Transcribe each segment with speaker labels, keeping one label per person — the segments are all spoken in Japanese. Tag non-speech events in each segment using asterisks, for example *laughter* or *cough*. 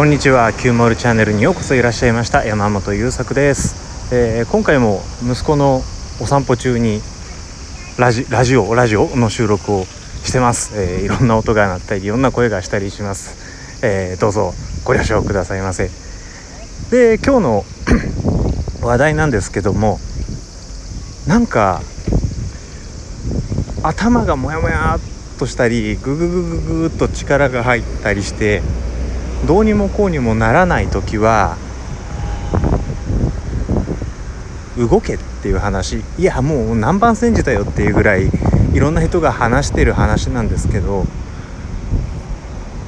Speaker 1: こんにちは。Q モールチャンネルにようこそいらっしゃいました。山本優作です、えー今回も息子のお散歩中にラジラジオラジオの収録をしてます、えーいろんな音が鳴ったりいろんな声がしたりします、えーどうぞご了承くださいませ。で今日の *clears throat* 話題なんですけどもなんか頭がモヤモヤっとしたりグググググっと力が入ったりしてどうにもこうにもならない時は動けっていう話。いやもう何番煎じたよっていうぐらいいろんな人が話してる話なんですけど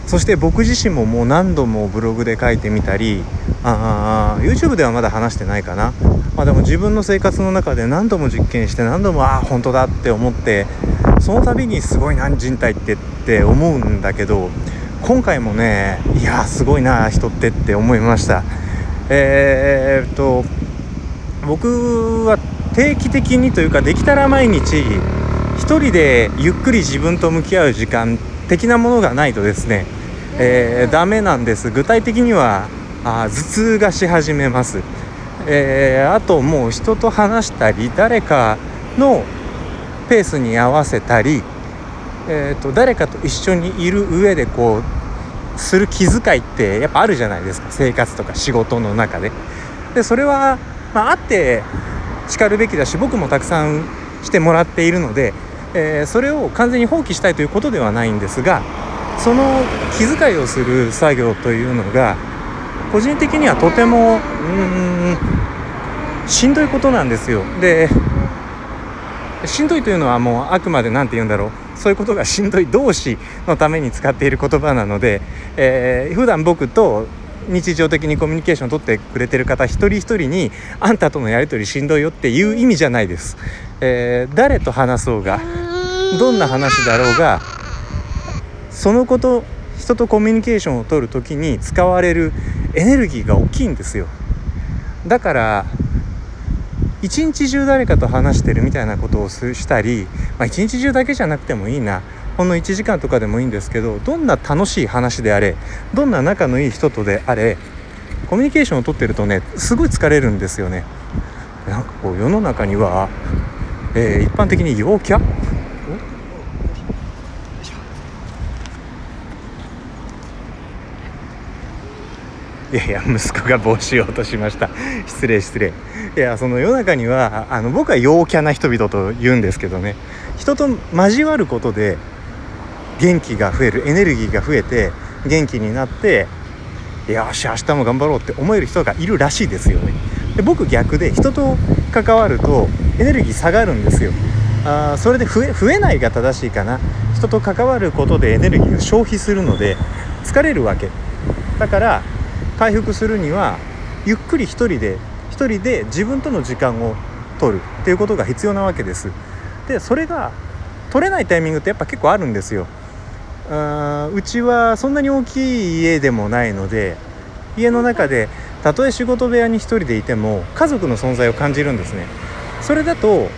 Speaker 1: そして僕自身ももう何度もブログで書いてみたりあー YouTube ではまだ話してないかな、まあ、でも自分の生活の中で何度も実験して何度もああ本当だって思ってその度にすごいな人体ってって思うんだけど今回もねいやすごいな人ってって思いました。えー、っと僕は定期的にというかできたら毎日一人でゆっくり自分と向き合う時間的なものがないとですね、えー、ダメなんです。具体的にはあー頭痛がし始めます、えーあともう人と話したり誰かのペースに合わせたり、えー、と誰かと一緒にいる上でこうする気遣いってやっぱあるじゃないですか生活とか仕事の中で。でそれは、まあ、あってしかるべきだし僕もたくさんしてもらっているので、えーそれを完全に放棄したいということではないんですがその気遣いをする作業というのが個人的にはとてもうんしんどいことなんですよ。でしんどいというのはもうあくまで何て言うんだろうそういうことがしんどい同士のために使っている言葉なので、えー普段僕と日常的にコミュニケーションを取ってくれてる方一人一人にあんたとのやり取りしんどいよっていう意味じゃないです、えー誰と話そうがどんな話だろうがそのこと人とコミュニケーションを取る時に使われるエネルギーが大きいんですよ。だから一日中誰かと話してるみたいなことをしたり、まあ、一日中だけじゃなくてもいいな。ほんの1時間とかでもいいんですけどどんな楽しい話であれどんな仲のいい人とであれコミュニケーションをとってるとねすごい疲れるんですよね。なんかこう世の中には、えー一般的に陽キャ？いやいや息子が帽子を落としました。失礼失礼。いやその世の中にはあの僕は陽キャな人々と言うんですけどね。人と交わることで元気が増えるエネルギーが増えて元気になってよし明日も頑張ろうって思える人がいるらしいですよね。で僕逆で人と関わるとエネルギー下がるんですよ。あそれで増え増えないが正しいかな。人と関わることでエネルギーを消費するので疲れるわけ。だから回復するにはゆっくり一人で一人で自分との時間を取るっていうことが必要なわけです。でそれが取れないタイミングってやっぱ結構あるんですよ。あーうちはそんなに大きい家でもないので家の中でたとえ仕事部屋に一人でいても家族の存在を感じるんですね。それだと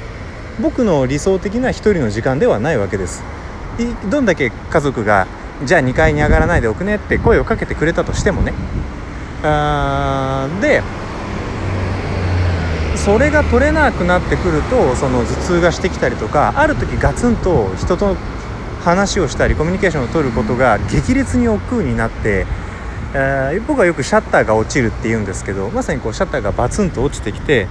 Speaker 1: 僕の理想的な一人の時間ではないわけです。どんだけ家族がじゃあ2階に上がらないでおくねって声をかけてくれたとしてもね。あーでそれが取れなくなってくるとその頭痛がしてきたりとかある時ガツンと人と話をしたりコミュニケーションを取ることが激烈に億劫になって、えー僕はよくシャッターが落ちるって言うんですけどまさにこうシャッターがバツンと落ちてきて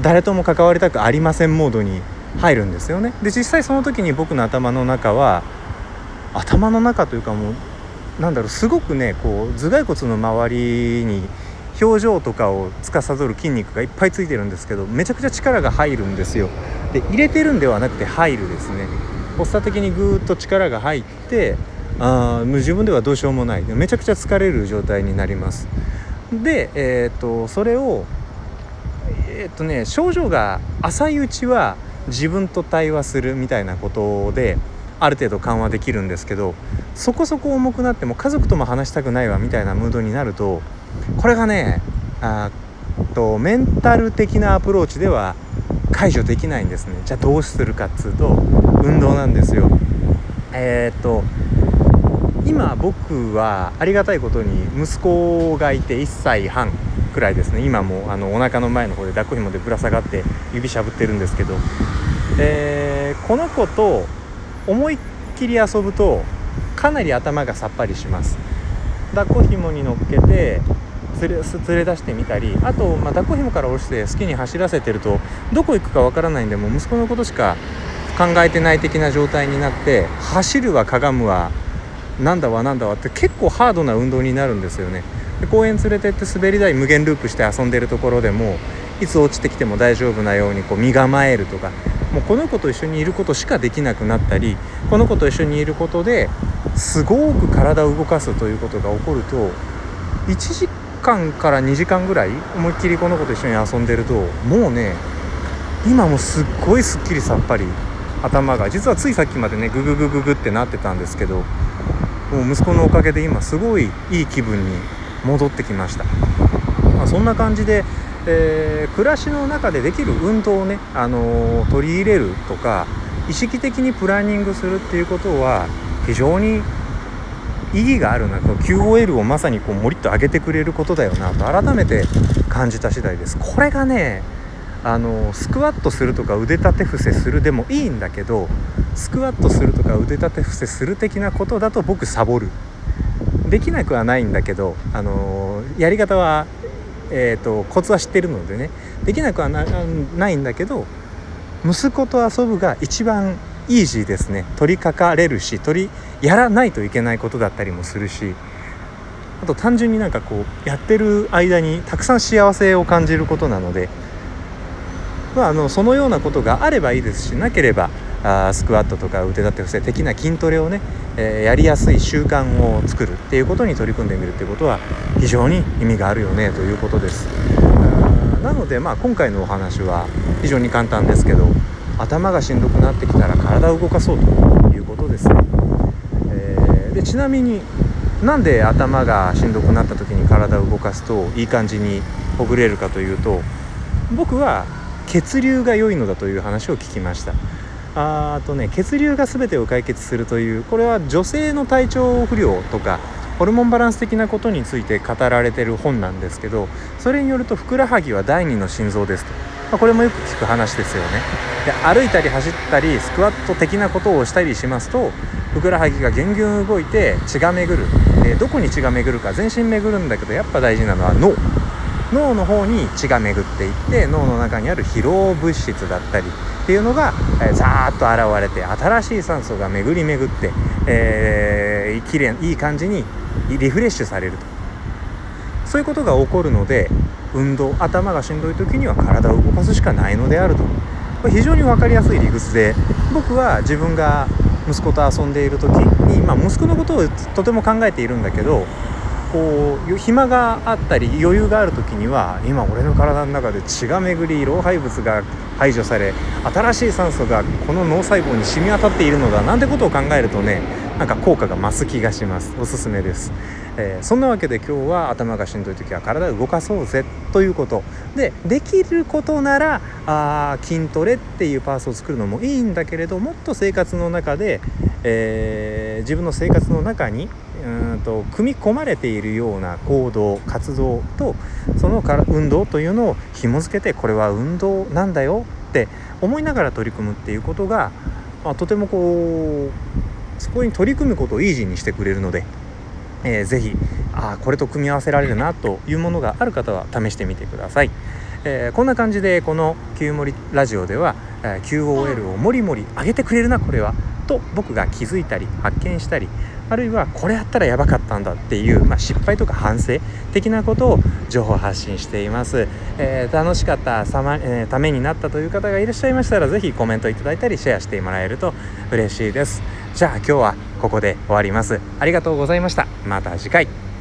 Speaker 1: 誰とも関わりたくありませんモードに入るんですよね。で実際その時に僕の頭の中は頭の中というかもうなんだろうすごくねこう頭蓋骨の周りに表情とかを司る筋肉がいっぱいついてるんですけどめちゃくちゃ力が入るんですよ。で入れてるんではなくて入るですね。発作的にぐーっと力が入ってあーもう自分ではどうしようもない。めちゃくちゃ疲れる状態になります。でえーっとそれをえーっとね症状が浅いうちは自分と対話するみたいなことである程度緩和できるんですけどそこそこ重くなっても家族とも話したくないわみたいなムードになるとこれがねあとメンタル的なアプローチでは解除できないんですね。じゃあどうするかっつうと運動なんですよ。えーっと今僕はありがたいことに息子がいて1歳半くらいですね。今もあのお腹の前の方で抱っこ紐でぶら下がって指しゃぶってるんですけど、えー、この子と思いっきり遊ぶとかなり頭がさっぱりします。抱っこ紐に乗っけて連れ連れ出してみたりあと、まあ、抱っこ紐から下ろして好きに走らせてるとどこ行くかわからないんでもう息子のことしか考えてない的な状態になって走るわかがむわなんだわなんだわって結構ハードな運動になるんですよね。で公園連れてって滑り台無限ループして遊んでるところでもいつ落ちてきても大丈夫なようにこう身構えるとかもうこの子と一緒にいることしかできなくなったりこの子と一緒にいることですごく体を動かすということが起こると1時間から2時間ぐらい思いっきりこの子と一緒に遊んでるともうね今もすっごいすっきりさっぱり頭が実はついさっきまでねグググググってなってたんですけどもう息子のおかげで今すごいいい気分に戻ってきました、まあ、そんな感じで、えー、暮らしの中でできる運動をね、あのー、取り入れるとか意識的にプランニングするっていうことは非常に意義があるな。QOL をまさにこうもりっと上げてくれることだよな。と改めて感じた次第です。これがねあのスクワットするとか腕立て伏せするでもいいんだけどスクワットするとか腕立て伏せする的なことだと僕サボる。できなくはないんだけどあのやり方は、えーと、コツは知ってるのでねできなくはないんだけど息子と遊ぶが一番イージーですね。取りかかれるし取りやらないといけないことだったりもするしあと単純になんかこうやってる間にたくさん幸せを感じることなのでまあ、あのそのようなことがあればいいですしなければあスクワットとか腕立て伏せ的な筋トレをね、えー、やりやすい習慣を作るっていうことに取り組んでみるっていうことは非常に意味があるよねということです。なのでまあ今回のお話は非常に簡単ですけど頭がしんどくなってきたら体を動かそうということです、えー、でちなみになんで頭がしんどくなった時に体を動かすといい感じにほぐれるかというと僕は血流が良いのだという話を聞きました。あとね血流が全てを解決するというこれは女性の体調不良とかホルモンバランス的なことについて語られてる本なんですけどそれによるとふくらはぎは第二の心臓ですと、まあ、これもよく聞く話ですよね。で歩いたり走ったりスクワット的なことをしたりしますとふくらはぎがギュンギュン動いて血が巡る、えどこに血が巡るか全身巡るんだけどやっぱ大事なのは脳。脳の方に血が巡っていって脳の中にある疲労物質だったりっていうのが、えー、ザーッと現れて新しい酸素が巡り巡って、えー、きれいいい感じにリフレッシュされると。そういうことが起こるので運動頭がしんどい時には体を動かすしかないのであると。これ非常に分かりやすい理屈で僕は自分が息子と遊んでいる時に、まあ、息子のことをとても考えているんだけどこう暇があったり余裕がある時には今俺の体の中で血が巡り老廃物が排除され新しい酸素がこの脳細胞に染み渡っているのだなんてことを考えるとねなんか効果が増す気がします。おすすめです、えー、そんなわけで今日は頭がしんどい時は体を動かそうぜということ。でできることならあ筋トレっていうパースを作るのもいいんだけれどもっと生活の中で、えー、自分の生活の中にうんと組み込まれているような行動活動とそのから運動というのを紐付けてこれは運動なんだよって思いながら取り組むっていうことが、まあ、とてもこうそこに取り組むことをイージーにしてくれるので、えー、ぜひあこれと組み合わせられるなというものがある方は試してみてください。えー、こんな感じでこの「旧森ラジオ」では、えー、QOL をもりもり上げてくれるなこれはと僕が気づいたり発見したりあるいはこれやったらやばかったんだっていう、まあ、失敗とか反省的なことを情報発信しています、えー、楽しかったさま、えー、ためになったという方がいらっしゃいましたら是非コメントいただいたりシェアしてもらえると嬉しいです。じゃあ今日はここで終わります。ありがとうございました。また次回。